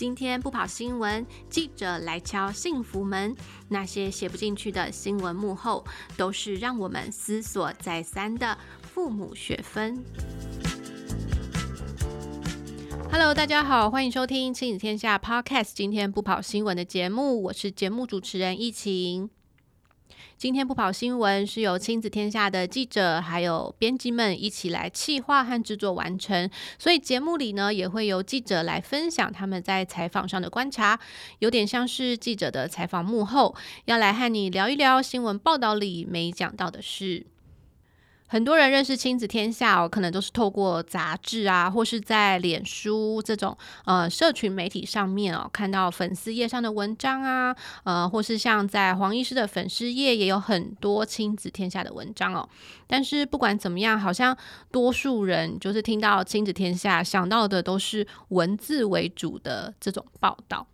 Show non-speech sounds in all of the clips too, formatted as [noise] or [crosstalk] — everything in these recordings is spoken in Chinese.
今天不跑新闻，记者来敲幸福门。那些写不进去的新闻幕后，都是让我们思索再三的父母学分。Hello，大家好，欢迎收听亲子天下 Podcast。今天不跑新闻的节目，我是节目主持人易晴。今天不跑新闻是由亲子天下的记者还有编辑们一起来企划和制作完成，所以节目里呢也会由记者来分享他们在采访上的观察，有点像是记者的采访幕后，要来和你聊一聊新闻报道里没讲到的事。很多人认识亲子天下哦，可能都是透过杂志啊，或是在脸书这种呃社群媒体上面哦，看到粉丝页上的文章啊，呃，或是像在黄医师的粉丝页也有很多亲子天下的文章哦。但是不管怎么样，好像多数人就是听到亲子天下想到的都是文字为主的这种报道。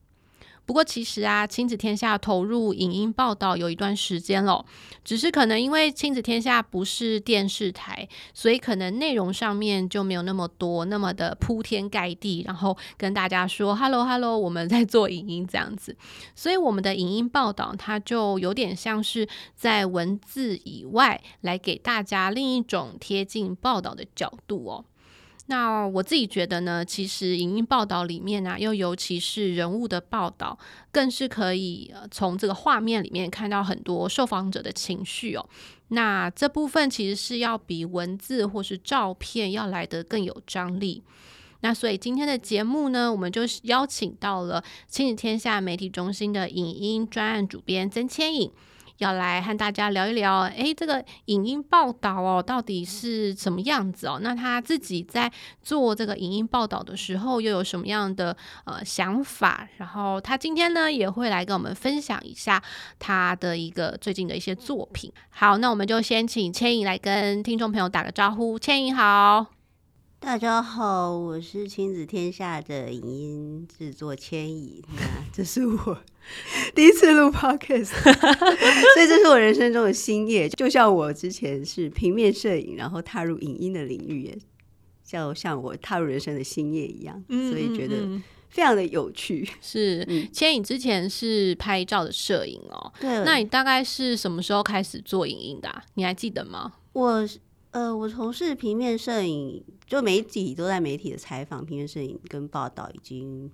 不过其实啊，亲子天下投入影音报道有一段时间了，只是可能因为亲子天下不是电视台，所以可能内容上面就没有那么多，那么的铺天盖地，然后跟大家说 “hello hello”，我们在做影音这样子，[laughs] 所以我们的影音报道它就有点像是在文字以外来给大家另一种贴近报道的角度哦。那我自己觉得呢，其实影音报道里面呢、又尤其是人物的报道，更是可以从这个画面里面看到很多受访者的情绪哦。那这部分其实是要比文字或是照片要来得更有张力。那所以今天的节目呢，我们就邀请到了亲子天下媒体中心的影音专案主编曾千颖。要来和大家聊一聊，哎，这个影音报道哦，到底是什么样子哦？那他自己在做这个影音报道的时候，又有什么样的呃想法？然后他今天呢，也会来跟我们分享一下他的一个最近的一些作品。好，那我们就先请千影来跟听众朋友打个招呼。千影好。大家好，我是亲子天下的影音制作千颖，那这是我 [laughs] 第一次录 podcast，[laughs] 所以这是我人生中的新业。就像我之前是平面摄影，然后踏入影音的领域，也就像我踏入人生的新业一样，所以觉得非常的有趣。是，千影之前是拍照的摄影哦，对，那你大概是什么时候开始做影音的啊？你还记得吗？我。呃，我从事平面摄影，就媒体都在媒体的采访、平面摄影跟报道，已经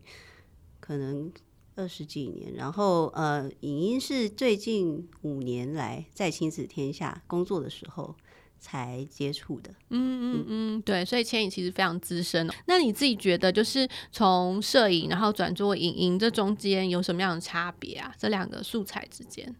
可能二十几年。然后，呃，影音是最近五年来在亲子天下工作的时候才接触的。嗯嗯嗯，对，所以千颖其实非常资深。那你自己觉得，就是从摄影然后转做影音，这中间有什么样的差别啊？这两个素材之间？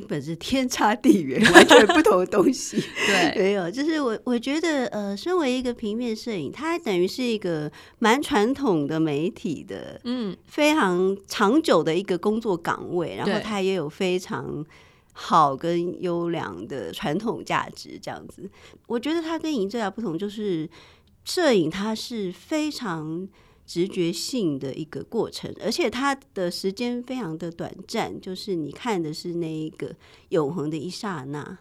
根本是天差地远，[laughs] 完全不同的东西。[laughs] 对，没有，就是我我觉得，呃，身为一个平面摄影，它等于是一个蛮传统的媒体的，嗯，非常长久的一个工作岗位，然后它也有非常好跟优良的传统价值，这样子。我觉得它跟影音最大不同就是，摄影它是非常。直觉性的一个过程，而且它的时间非常的短暂，就是你看的是那一个永恒的一刹那。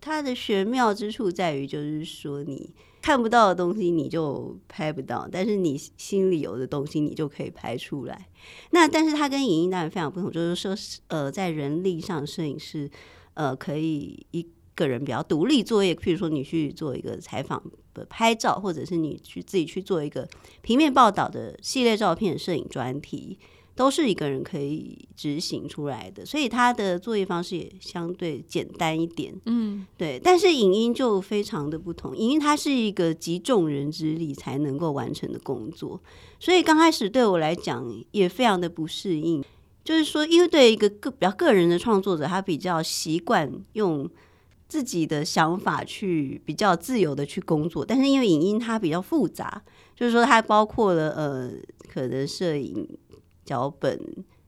它的玄妙之处在于，就是说你看不到的东西你就拍不到，但是你心里有的东西你就可以拍出来。那但是它跟影音当然非常不同，就是说，呃，在人力上，摄影师呃可以一个人比较独立作业，譬如说你去做一个采访。拍照，或者是你去自己去做一个平面报道的系列照片摄影专题，都是一个人可以执行出来的，所以他的作业方式也相对简单一点。嗯，对。但是影音就非常的不同，影音它是一个集众人之力才能够完成的工作，所以刚开始对我来讲也非常的不适应，就是说，因为对一个个比较个人的创作者，他比较习惯用。自己的想法去比较自由的去工作，但是因为影音它比较复杂，就是说它包括了呃，可能摄影脚本，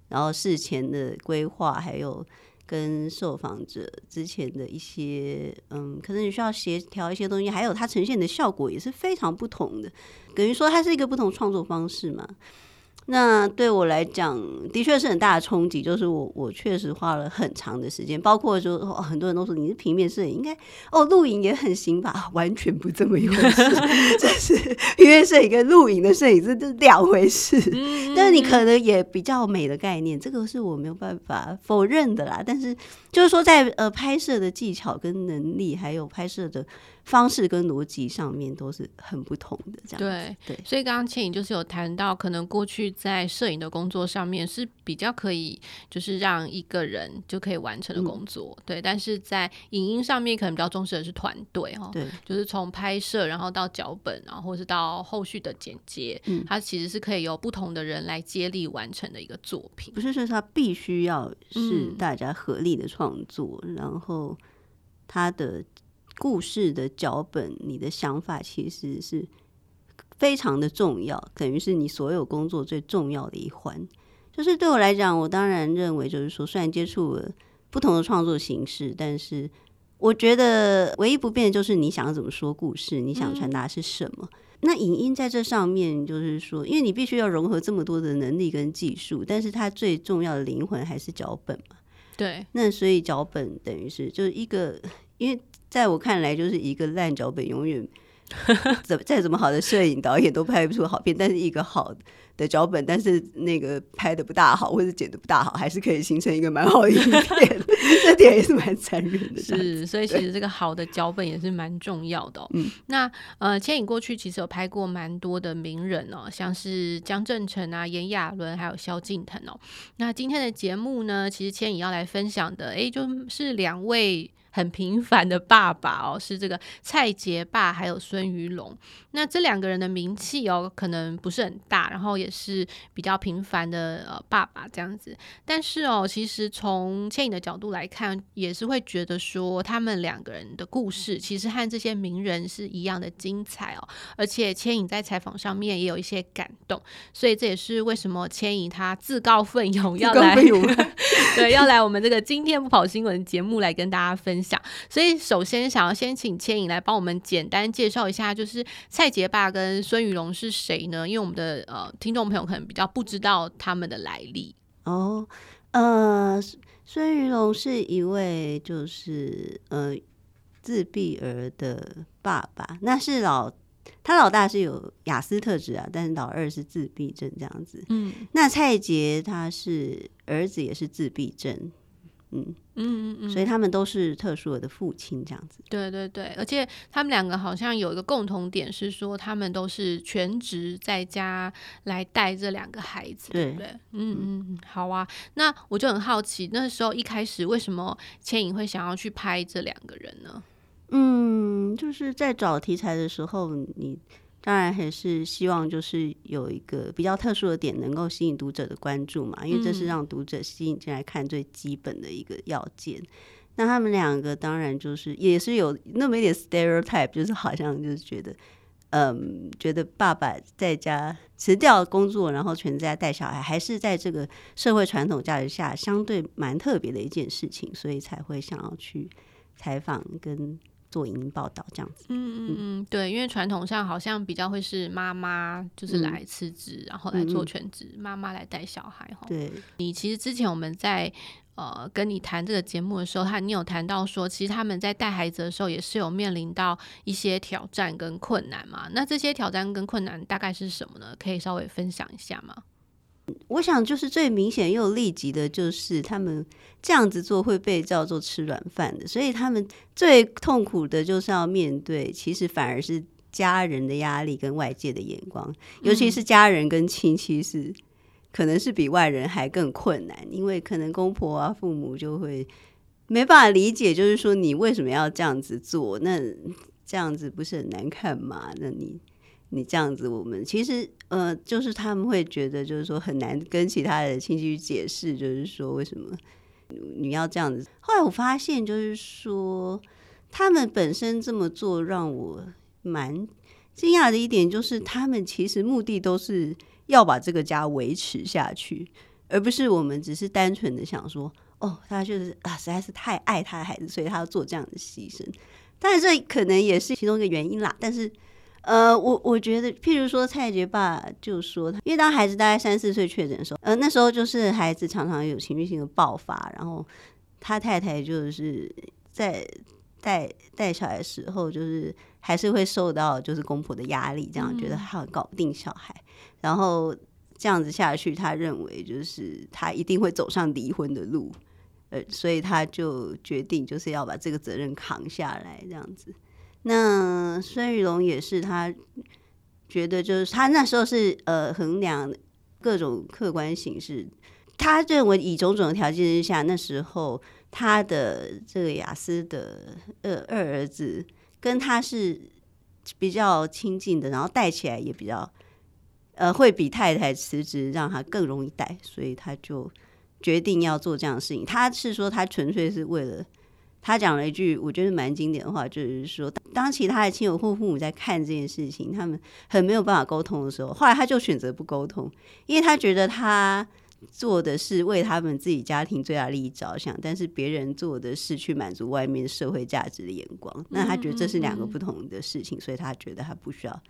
然后事前的规划，还有跟受访者之前的一些嗯，可能你需要协调一些东西，还有它呈现的效果也是非常不同的，等于说它是一个不同创作方式嘛。那对我来讲，的确是很大的冲击。就是我，我确实花了很长的时间，包括就、哦、很多人都说你是平面摄影，应该哦，录影也很行吧？完全不这么一回事。[laughs] 这是平面摄影跟录影的摄影是这两回事。但是你可能也比较美的概念，这个是我没有办法否认的啦。但是就是说在，在呃拍摄的技巧跟能力，还有拍摄的。方式跟逻辑上面都是很不同的，这样对对。所以刚刚倩影就是有谈到，可能过去在摄影的工作上面是比较可以，就是让一个人就可以完成的工作，嗯、对。但是在影音上面，可能比较重视的是团队哈，对，就是从拍摄，然后到脚本，然后或是到后续的剪接，嗯，它其实是可以由不同的人来接力完成的一个作品，不是说它必须要是大家合力的创作，嗯、然后它的。故事的脚本，你的想法其实是非常的重要，等于是你所有工作最重要的一环。就是对我来讲，我当然认为，就是说，虽然接触了不同的创作形式，但是我觉得唯一不变的就是你想要怎么说故事，你想传达是什么。嗯。那影音在这上面，就是说，因为你必须要融合这么多的能力跟技术，但是它最重要的灵魂还是脚本嘛。对。那所以脚本等于是就是一个，因为。在我看来，就是一个烂脚本，永远 [laughs] 怎再怎么好的摄影导演都拍不出好片。但是一个好的脚本，但是那个拍的不大好，或者剪的不大好，还是可以形成一个蛮好的影片。[laughs] 这点也是蛮残忍的。是，所以其实这个好的脚本也是蛮重要的哦。嗯，那呃，牵引过去其实有拍过蛮多的名人哦，像是江正诚啊、炎亚纶，还有萧敬腾哦。那今天的节目呢，其实牵引要来分享的，哎，就是两位。很平凡的爸爸哦，是这个蔡杰爸还有孙于龙。那这两个人的名气哦，可能不是很大，然后也是比较平凡的呃爸爸这样子。但是哦，其实从牵引的角度来看，也是会觉得说他们两个人的故事其实和这些名人是一样的精彩哦。而且牵引在采访上面也有一些感动，所以这也是为什么牵引他自告奋勇要来，[laughs] 对，要来我们这个今天不跑新闻节目来跟大家分享。所以，首先想要先请千影来帮我们简单介绍一下，就是蔡杰爸跟孙瑜龙是谁呢？因为我们的呃听众朋友可能比较不知道他们的来历哦。呃，孙瑜龙是一位就是呃自闭儿的爸爸，那是老他老大是有雅思特质啊，但是老二是自闭症这样子。嗯，那蔡杰他是儿子也是自闭症。嗯嗯嗯嗯，所以他们都是特殊的父亲这样子。对对对，而且他们两个好像有一个共同点是说，他们都是全职在家来带这两个孩子，对，不对？嗯嗯，好啊。那我就很好奇，那时候一开始为什么倩影会想要去拍这两个人呢？嗯，就是在找题材的时候，你。当然还是希望就是有一个比较特殊的点，能够吸引读者的关注嘛，因为这是让读者吸引进来看最基本的一个要件。嗯、那他们两个当然就是也是有那么一点 stereotype，就是好像就是觉得，嗯，觉得爸爸在家辞掉工作，然后全在带小孩，还是在这个社会传统价值下相对蛮特别的一件事情，所以才会想要去采访跟。做影音报道这样子，嗯嗯嗯，对，因为传统上好像比较会是妈妈就是来辞职，嗯、然后来做全职，嗯、妈妈来带小孩哈。对，你其实之前我们在呃跟你谈这个节目的时候，他你有谈到说，其实他们在带孩子的时候也是有面临到一些挑战跟困难嘛。那这些挑战跟困难大概是什么呢？可以稍微分享一下吗？我想，就是最明显又立即的，就是他们这样子做会被叫做吃软饭的，所以他们最痛苦的就是要面对，其实反而是家人的压力跟外界的眼光，尤其是家人跟亲戚是可能是比外人还更困难，因为可能公婆啊、父母就会没办法理解，就是说你为什么要这样子做？那这样子不是很难看吗？那你。你这样子，我们其实呃，就是他们会觉得，就是说很难跟其他的亲戚去解释，就是说为什么你要这样子。后来我发现，就是说他们本身这么做，让我蛮惊讶的一点，就是他们其实目的都是要把这个家维持下去，而不是我们只是单纯的想说，哦，他就是啊，实在是太爱他的孩子，所以他要做这样的牺牲。但是这可能也是其中一个原因啦，但是。呃，我我觉得，譬如说蔡杰爸就说，因为当孩子大概三四岁确诊的时候，呃，那时候就是孩子常常有情绪性的爆发，然后他太太就是在带带小孩的时候，就是还是会受到就是公婆的压力，这样觉得他搞不定小孩，然后这样子下去，他认为就是他一定会走上离婚的路，呃，所以他就决定就是要把这个责任扛下来，这样子。那孙玉龙也是，他觉得就是他那时候是呃衡量各种客观形势，他认为以种种的条件之下，那时候他的这个雅思的呃二儿子跟他是比较亲近的，然后带起来也比较呃会比太太辞职让他更容易带，所以他就决定要做这样的事情。他是说他纯粹是为了。他讲了一句我觉得蛮经典的话，就是说，当其他的亲友或父母在看这件事情，他们很没有办法沟通的时候，后来他就选择不沟通，因为他觉得他做的是为他们自己家庭最大利益着想，但是别人做的是去满足外面社会价值的眼光，那他觉得这是两个不同的事情，所以他觉得他不需要。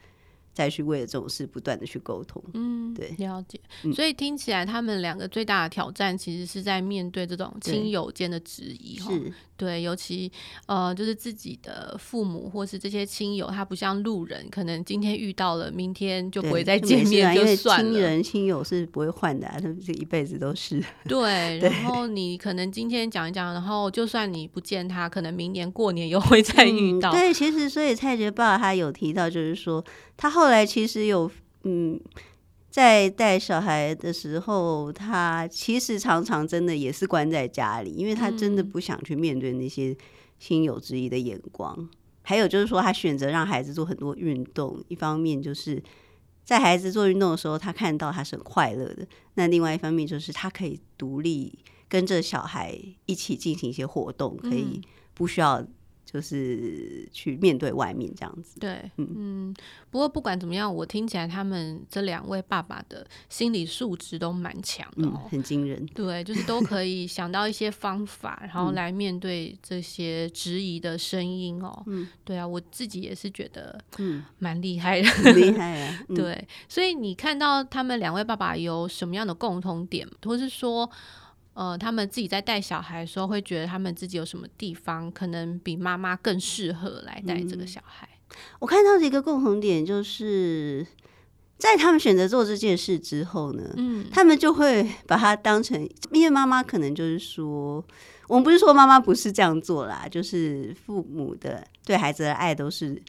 再去为了这种事不断的去沟通，嗯，对，了解。所以听起来他们两个最大的挑战，其实是在面对这种亲友间的质疑，是，对，尤其呃，就是自己的父母或是这些亲友，他不像路人，可能今天遇到了，明天就不会再见面，就算了。亲人亲友是不会换的，啊，他们这一辈子都是。对，[laughs] 然后你可能今天讲一讲，然后就算你不见他，可能明年过年又会再遇到。嗯、对，其实所以蔡杰爸他有提到，就是说。他后来其实有，嗯，在带小孩的时候，他其实常常真的也是关在家里，因为他真的不想去面对那些亲友质疑的眼光。嗯。还有就是说，他选择让孩子做很多运动，一方面就是在孩子做运动的时候，他看到他是很快乐的；那另外一方面就是他可以独立跟着小孩一起进行一些活动，可以不需要。就是去面对外面这样子，对，嗯，不过不管怎么样，我听起来他们这两位爸爸的心理素质都蛮强的，哦，很惊人。对，就是都可以想到一些方法，然后来面对这些质疑的声音哦。嗯，对啊，我自己也是觉得，嗯，蛮厉害的，厉害啊。[laughs] 对，所以你看到他们两位爸爸有什么样的共同点，或是说？呃，他们自己在带小孩的时候，会觉得他们自己有什么地方可能比妈妈更适合来带这个小孩。嗯，我看到的一个共同点，就是在他们选择做这件事之后呢，嗯，他们就会把它当成，因为妈妈可能就是说，我们不是说妈妈不是这样做啦，就是父母的对孩子的爱都是。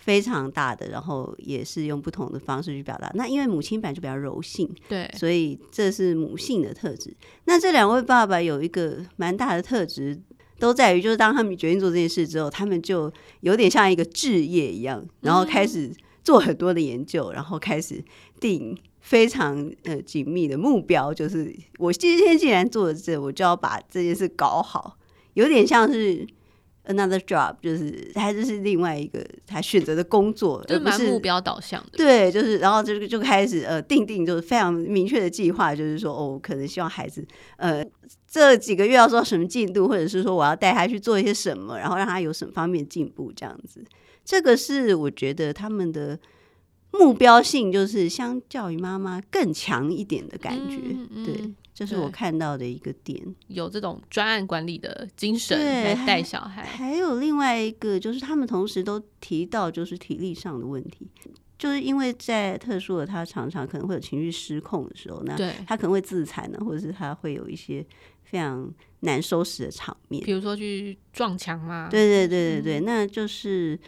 非常大的，然后也是用不同的方式去表达。那因为母亲版就比较柔性，对，所以这是母性的特质。那这两位爸爸有一个蛮大的特质，都在于就是当他们决定做这件事之后，他们就有点像一个置业一样，然后开始做很多的研究，嗯、然后开始定非常呃紧密的目标，就是我今天既然做了这，我就要把这件事搞好，有点像是。Another job 就是他就是另外一个他选择的工作，就蛮目标导向的。对，就是然后就就开始呃定定就是非常明确的计划，就是说哦，可能希望孩子呃这几个月要做什么进度，或者是说我要带他去做一些什么，然后让他有什么方面进步这样子。这个是我觉得他们的目标性就是相较于妈妈更强一点的感觉，嗯嗯、对。这是我看到的一个点，有这种专案管理的精神来带小孩。还有另外一个，就是他们同时都提到，就是体力上的问题，就是因为在特殊的他常常可能会有情绪失控的时候，那他可能会自残呢，或者是他会有一些非常难收拾的场面，比如说去撞墙嘛。对对对对对，嗯、那就是。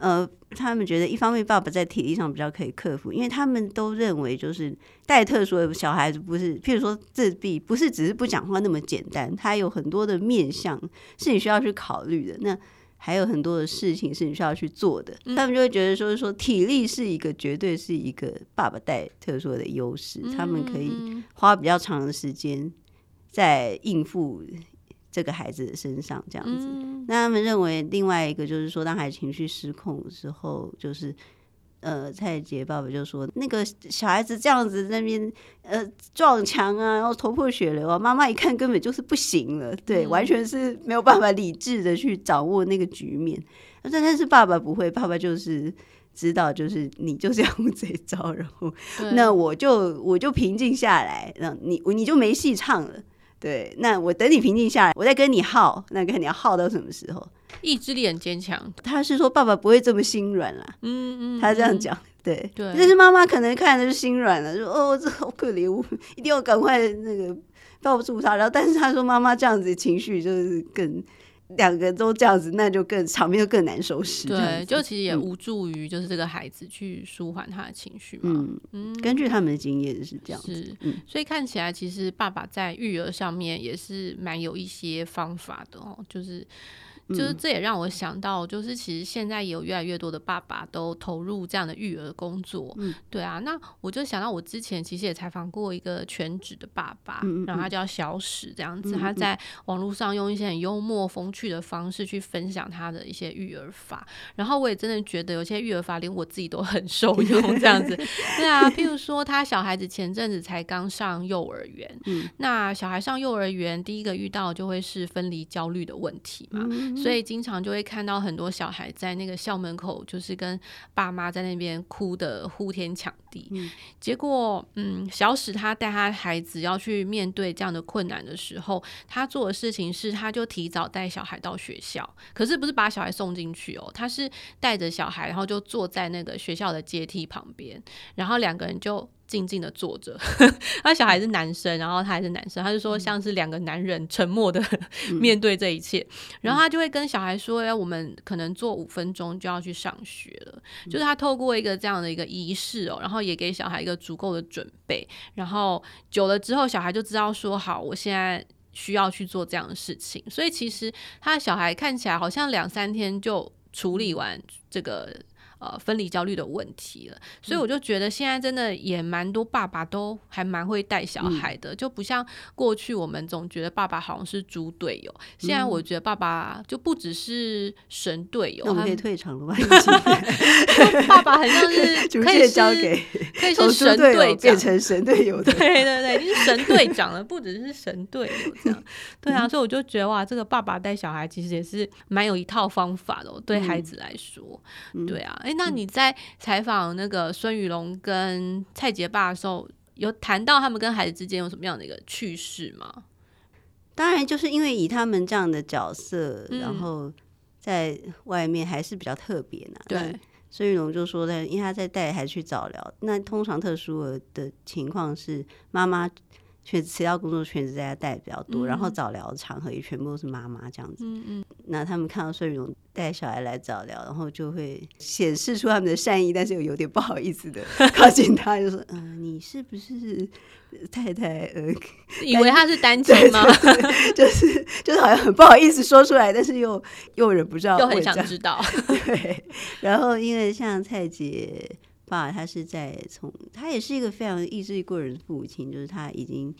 呃，他们觉得一方面爸爸在体力上比较可以克服，因为他们都认为就是带特殊的小孩子不是，譬如说自闭，不是只是不讲话那么简单，他有很多的面向是你需要去考虑的。那还有很多的事情是你需要去做的，他们就会觉得说说体力是一个绝对是一个爸爸带特殊的优势，他们可以花比较长的时间在应付。这个孩子的身上这样子，那他们认为另外一个就是说，当孩子情绪失控的时候，就是呃，蔡杰爸爸就说，那个小孩子这样子那边呃撞墙啊，然后头破血流啊，妈妈一看根本就是不行了，对，嗯、完全是没有办法理智的去掌握那个局面。但但是爸爸不会，爸爸就是知道，就是你就是要用这一招，然后那我就我就平静下来，那你你就没戏唱了。对，那我等你平静下来，我再跟你耗，那看你要耗到什么时候？意志力很坚强，他是说爸爸不会这么心软啦。嗯嗯，他这样讲，对对。但是妈妈可能看的是心软了，说哦，这好可怜，我一定要赶快那个抱住他。然后，但是他说妈妈这样子情绪就是更两个都这样子，那就更场面就更难收拾。对，就其实也无助于就是这个孩子去舒缓他的情绪嘛。嗯嗯，根据他们的经验是这样子。是，嗯，所以看起来其实爸爸在育儿上面也是蛮有一些方法的哦，就是。就是这也让我想到，就是其实现在也有越来越多的爸爸都投入这样的育儿工作，嗯，对啊，那我就想到我之前其实也采访过一个全职的爸爸，嗯，然后他叫小史这样子，他在网络上用一些很幽默风趣的方式去分享他的一些育儿法，然后我也真的觉得有些育儿法连我自己都很受 [laughs] 用这样子，对啊，譬如说他小孩子前阵子才刚上幼儿园，嗯，那小孩上幼儿园第一个遇到就会是分离焦虑的问题嘛。所以经常就会看到很多小孩在那个校门口，就是跟爸妈在那边哭的呼天抢地。嗯、结果，嗯，小史他带他孩子要去面对这样的困难的时候，他做的事情是，他就提早带小孩到学校，可是不是把小孩送进去哦，他是带着小孩，然后就坐在那个学校的阶梯旁边，然后两个人就。静静的坐着，[laughs] 他小孩是男生，然后他还是男生，他就说像是两个男人沉默的 [laughs] 面对这一切，然后他就会跟小孩说：“哎，我们可能做五分钟就要去上学了。”就是他透过一个这样的一个仪式哦，然后也给小孩一个足够的准备，然后久了之后，小孩就知道说：“好，我现在需要去做这样的事情。”所以其实他的小孩看起来好像两三天就处理完这个。呃，分离焦虑的问题了，所以我就觉得现在真的也蛮多爸爸都还蛮会带小孩的，嗯、就不像过去我们总觉得爸爸好像是猪队友，嗯、现在我觉得爸爸就不只是神队友。那我们可以退场了吗？[laughs] 爸爸很像是 [laughs] 可以交给可以是神队长变成神队友 [laughs] 的，对对对，你是神队长了，不只是神队友这样。对啊，所以我就觉得哇，这个爸爸带小孩其实也是蛮有一套方法的，对孩子来说，嗯、对啊。那你在采访那个孙宇龙跟蔡杰爸的时候，有谈到他们跟孩子之间有什么样的一个趣事吗？当然，就是因为以他们这样的角色，嗯、然后在外面还是比较特别呢。对，孙雨龙就说在，因为他在带孩子去早疗，那通常特殊儿的情况是妈妈。全辞掉工作，全职在家带比较多，嗯、然后早疗场合也全部都是妈妈这样子。嗯嗯，那他们看到孙雨龙带小孩来早疗，然后就会显示出他们的善意，但是又有点不好意思的 [laughs] 靠近他，就说：“嗯、呃，你是不是太太？呃，[laughs] 以为他是单亲吗？[laughs] 就是就是好像很不好意思说出来，但是又又忍不住，又很想知道。对，然后因为像蔡杰。爸，他是在从，他也是一个非常意志力过人的父亲，就是他已经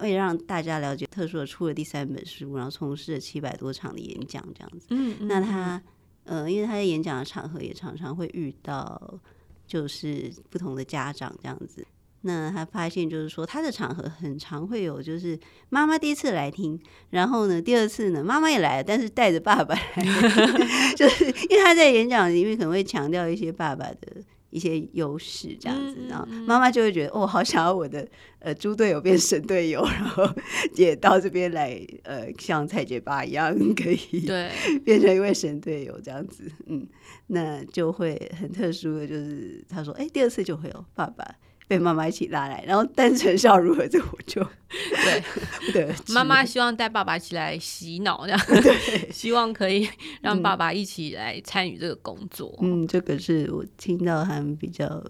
为了让大家了解特殊的出了第三本书，然后从事了七百多场的演讲这样子。嗯，嗯，那他呃，因为他在演讲的场合也常常会遇到，就是不同的家长这样子。那他发现就是说，他的场合很常会有，就是妈妈第一次来听，然后呢，第二次呢，妈妈也来了，但是带着爸爸来，[laughs] 就是因为他在演讲里面可能会强调一些爸爸的。一些优势这样子，然后妈妈就会觉得，哦，好想要我的呃猪队友变神队友，然后 [laughs] 也到这边来，呃，像蔡杰爸一样，可以对 [laughs] 变成一位神队友这样子，嗯，那就会很特殊的就是，他说，哎，第二次就会有爸爸。被妈妈一起拉来，然后但成效如何？这我就对对，[laughs] 妈妈希望带爸爸一起来洗脑，这样对，[laughs] 希望可以让爸爸一起来参与这个工作。嗯，这个是我听到他们比较。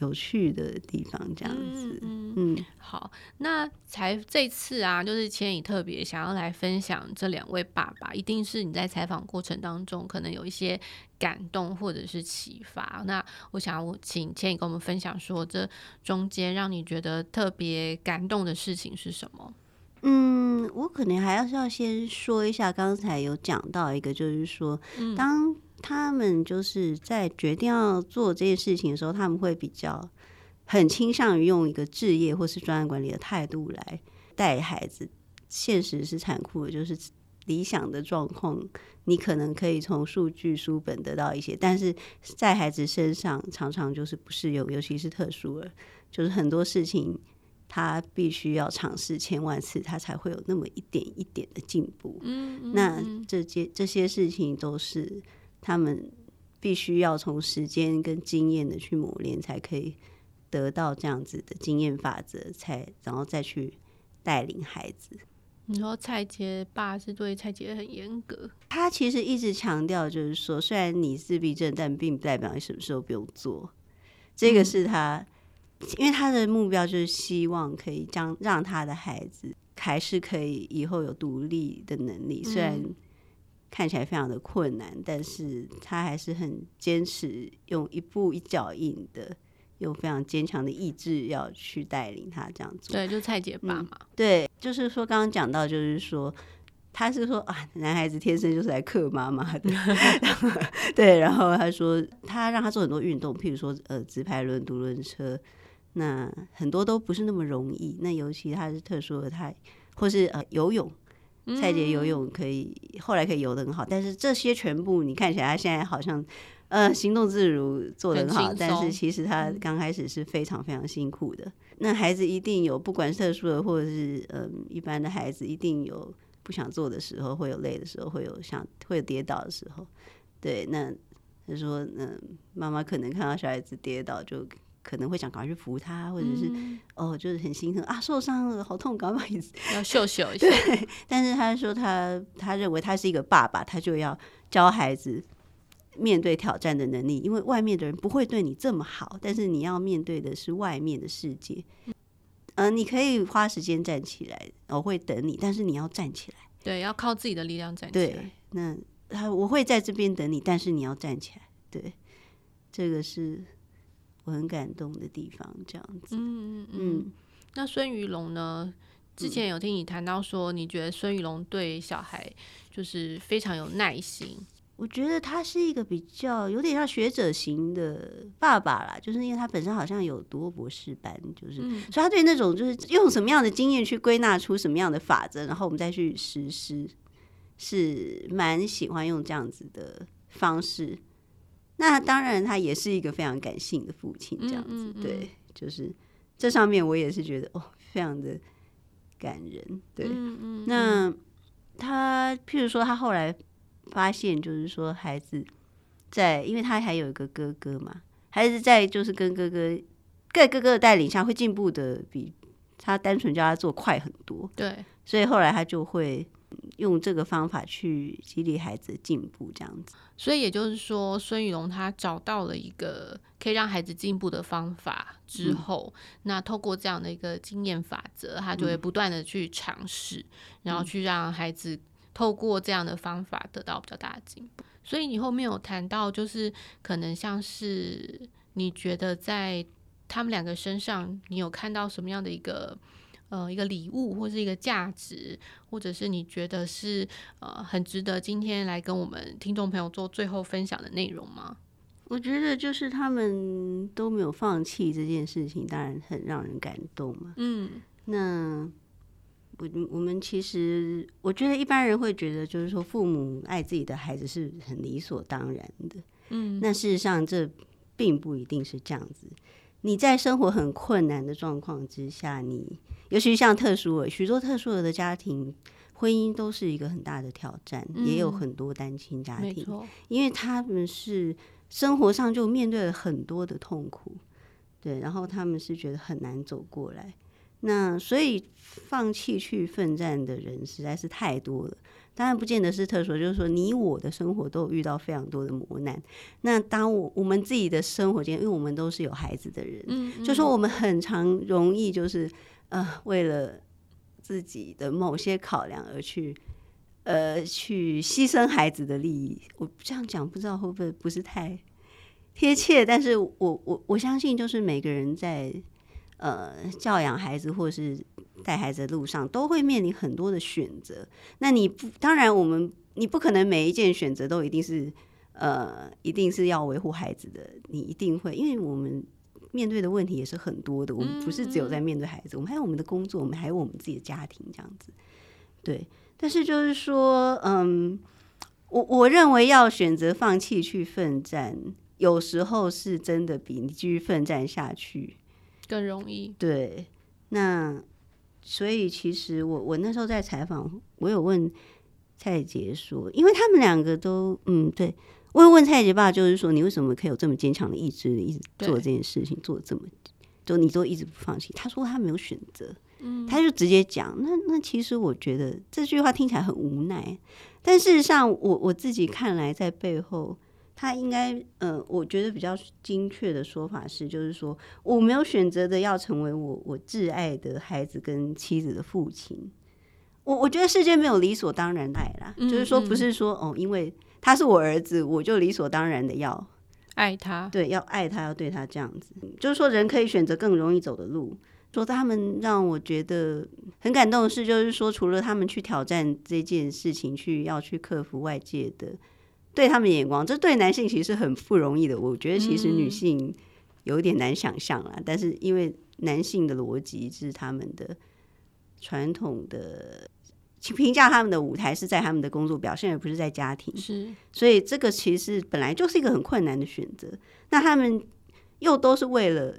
有趣的地方，这样子。嗯，嗯好，那才这次啊，就是千颖特别想要来分享这两位爸爸，一定是你在采访过程当中可能有一些感动或者是启发。那我想我请千颖跟我们分享说，这中间让你觉得特别感动的事情是什么？嗯，我可能还要是要先说一下，刚才有讲到一个，就是说，当他们就是在决定要做这件事情的时候，他们会比较很倾向于用一个置业或是专案管理的态度来带孩子。现实是残酷的，就是理想的状况，你可能可以从数据书本得到一些，但是在孩子身上常常就是不适用，尤其是特殊儿，就是很多事情他必须要尝试千万次，他才会有那么一点一点的进步。嗯，嗯，嗯，那这些这些事情都是他们必须要从时间跟经验的去磨练，才可以得到这样子的经验法则，才然后再去带领孩子。你说蔡杰爸是对蔡杰很严格，他其实一直强调，就是说，虽然你自闭症，但并不代表你什么时候不用做。这个是他，因为他的目标就是希望可以将让他的孩子还是可以以后有独立的能力，虽然看起来非常的困难，但是他还是很坚持用一步一脚印的。有非常坚强的意志要去带领他这样做，对，就蔡姐爸嘛、嗯，对，就是说刚刚讲到，就是说他是说啊，男孩子天生就是来克妈妈的，[laughs] 对，然后他说他让他做很多运动，譬如说呃，直排轮、独轮车，那很多都不是那么容易，那尤其他是特殊的，他或是呃游泳，蔡姐游泳可以，后来可以游得很好，但是这些全部你看起来他现在好像。呃，行动自如，做得很好，但是其实他刚开始是非常非常辛苦的。嗯、那孩子一定有，不管特殊的或者是嗯一般的孩子，一定有不想做的时候，会有累的时候，会有想会有跌倒的时候。对，那他说，嗯，妈妈可能看到小孩子跌倒，就可能会想赶快去扶他，或者是、嗯、哦，就是很心疼啊，受伤了，好痛，赶快要秀秀 [laughs] 一下。对，但是他说他他认为他是一个爸爸，他就要教孩子。面对挑战的能力，因为外面的人不会对你这么好，但是你要面对的是外面的世界。嗯、呃，你可以花时间站起来，我会等你，但是你要站起来。对，要靠自己的力量站起来。对，那他我会在这边等你，但是你要站起来。对，这个是我很感动的地方。这样子，嗯嗯嗯。那孙玉龙呢？之前有听你谈到说，你觉得孙玉龙对小孩就是非常有耐心。我觉得他是一个比较有点像学者型的爸爸啦，就是因为他本身好像有读过博士班，就是、嗯、所以他对那种就是用什么样的经验去归纳出什么样的法则，然后我们再去实施，是蛮喜欢用这样子的方式。那当然，他也是一个非常感性的父亲，这样子，嗯嗯嗯对，就是这上面我也是觉得哦，非常的感人。对，那他譬如说他后来。发现就是说，孩子在，因为他还有一个哥哥嘛，孩子在就是跟哥哥在哥哥的带领下会进步的比他单纯叫他做快很多。对，所以后来他就会用这个方法去激励孩子进步，这样子。所以也就是说，孙宇龙他找到了一个可以让孩子进步的方法之后，嗯、那透过这样的一个经验法则，他就会不断的去尝试，嗯、然后去让孩子。透过这样的方法得到比较大的进步，所以你后面有谈到，就是可能像是你觉得在他们两个身上，你有看到什么样的一个呃一个礼物，或是一个价值，或者是你觉得是呃很值得今天来跟我们听众朋友做最后分享的内容吗？我觉得就是他们都没有放弃这件事情，当然很让人感动嘛。嗯，那。我我们其实，我觉得一般人会觉得，就是说父母爱自己的孩子是很理所当然的。嗯，那事实上这并不一定是这样子。你在生活很困难的状况之下，你尤其像特殊儿，许多特殊儿的家庭，婚姻都是一个很大的挑战，嗯，也有很多单亲家庭，因为他们是生活上就面对了很多的痛苦，对，然后他们是觉得很难走过来。那所以放弃去奋战的人实在是太多了，当然不见得是特殊，就是说你我的生活都有遇到非常多的磨难。那当我我们自己的生活间，因为我们都是有孩子的人，嗯嗯，就说我们很常容易就是呃为了自己的某些考量而去呃去牺牲孩子的利益。我这样讲不知道会不会不是太贴切，但是我我我相信就是每个人在。呃，教养孩子或是带孩子的路上，都会面临很多的选择。那你不，当然我们你不可能每一件选择都一定是呃，一定是要维护孩子的，你一定会，因为我们面对的问题也是很多的，我们不是只有在面对孩子，我们还有我们的工作，我们还有我们自己的家庭，这样子。对，但是就是说，嗯，我我认为要选择放弃去奋战，有时候是真的比你继续奋战下去更容易。对，那所以其实我我那时候在采访，我有问蔡杰说，因为他们两个都嗯，对，我有问蔡杰爸，就是说你为什么可以有这么坚强的意志力，一直做这件事情，做这么，就你都一直不放弃。他说他没有选择。嗯，他就直接讲，那那其实我觉得这句话听起来很无奈，但事实上我我自己看来，在背后他应该呃，我觉得比较精确的说法是，就是说我没有选择的要成为我我挚爱的孩子跟妻子的父亲。我我觉得世界没有理所当然的爱啦，嗯嗯，就是说不是说哦，因为他是我儿子，我就理所当然的要爱他，对，要爱他，要对他这样子。就是说人可以选择更容易走的路。说他们让我觉得很感动的事，就是说，除了他们去挑战这件事情，去要去克服外界的对他们的眼光，这对男性其实很不容易的。我觉得其实女性有点难想象啦，但是因为男性的逻辑是他们的传统的评价，他们的舞台是在他们的工作表现，而不是在家庭。是，所以这个其实本来就是一个很困难的选择。那他们又都是为了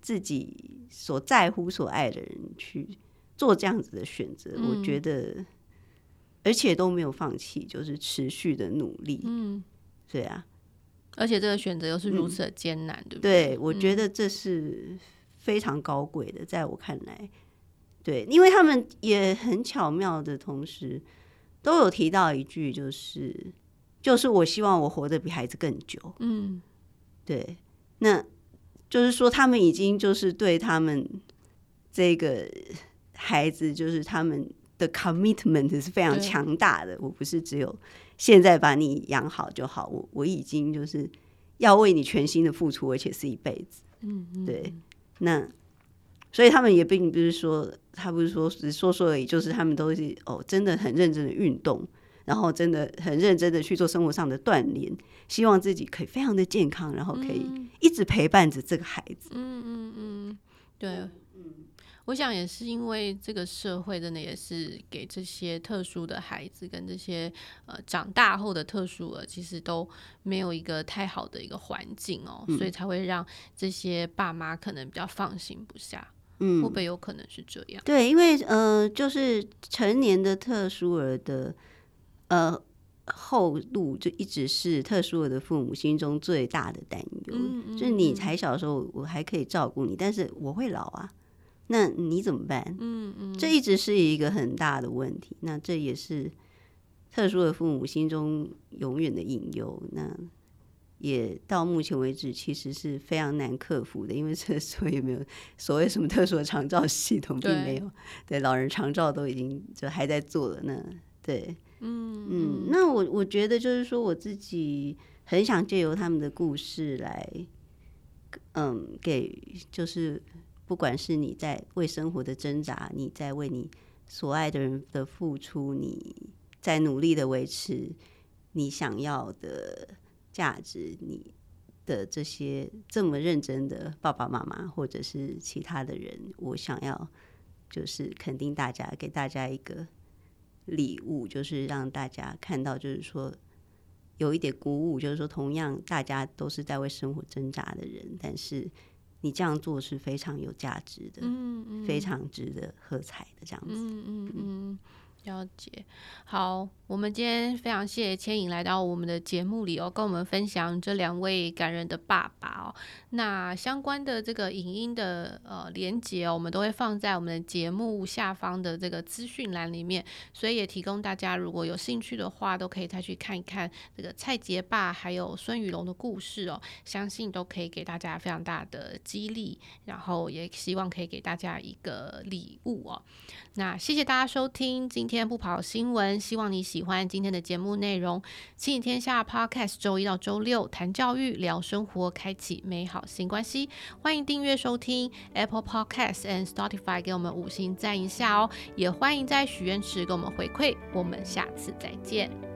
自己。所在乎、所爱的人去做这样子的选择，嗯，我觉得，而且都没有放弃，就是持续的努力。嗯，对啊，而且这个选择又是如此的艰难，嗯，对不对？对，我觉得这是非常高贵的，在我看来，对，因为他们也很巧妙的同时都有提到一句，就是，就是我希望我活得比孩子更久。嗯，对，那。就是说，他们已经就是对他们这个孩子，就是他们的 commitment 是非常强大的。我不是只有现在把你养好就好，我我已经就是要为你全心的付出，而且是一辈子。嗯，对。那所以他们也并不是说，他不是说只说说而已，就是他们都是哦，真的很认真的运动。然后真的很认真的去做生活上的锻炼，希望自己可以非常的健康，然后可以一直陪伴着这个孩子。嗯嗯嗯，对，嗯，我想也是因为这个社会真的也是给这些特殊的孩子跟这些呃长大后的特殊儿，其实都没有一个太好的一个环境哦，嗯，所以才会让这些爸妈可能比较放心不下。嗯，会不会有可能是这样？对，因为呃，就是成年的特殊儿的。呃，后路就一直是特殊儿的父母心中最大的担忧，嗯嗯，就是你还小的时候，我还可以照顾你，但是我会老啊，那你怎么办？嗯嗯，这一直是一个很大的问题。那这也是特殊的父母心中永远的隐忧。那也到目前为止，其实是非常难克服的，因为这所以没有所谓什么特殊的长照系统，并没有对，对老人长照都已经就还在做了呢。对。嗯嗯，那我我觉得就是说，我自己很想借由他们的故事来，嗯，给就是不管是你在为生活的挣扎，你在为你所爱的人的付出，你在努力的维持你想要的价值，你的这些这么认真的爸爸妈妈或者是其他的人，我想要就是肯定大家，给大家一个。礼物就是让大家看到，就是说有一点鼓舞，就是说同样大家都是在为生活挣扎的人，但是你这样做是非常有价值的，嗯嗯，非常值得喝彩的这样子，嗯嗯嗯。了解，好，我们今天非常谢谢千影来到我们的节目里哦，跟我们分享这两位感人的爸爸哦。那相关的这个影音的呃连接哦，我们都会放在我们的节目下方的这个资讯栏里面，所以也提供大家如果有兴趣的话，都可以再去看一看这个蔡杰爸还有孙雨龙的故事哦，相信都可以给大家非常大的激励，然后也希望可以给大家一个礼物哦。那谢谢大家收听今天今天不跑新闻，希望你喜欢今天的节目内容。亲子天下 Podcast 周一到周六谈教育、聊生活，开启美好新关系。欢迎订阅收听 Apple Podcasts and Spotify，给我们五星赞一下哦。也欢迎在许愿池给我们回馈。我们下次再见。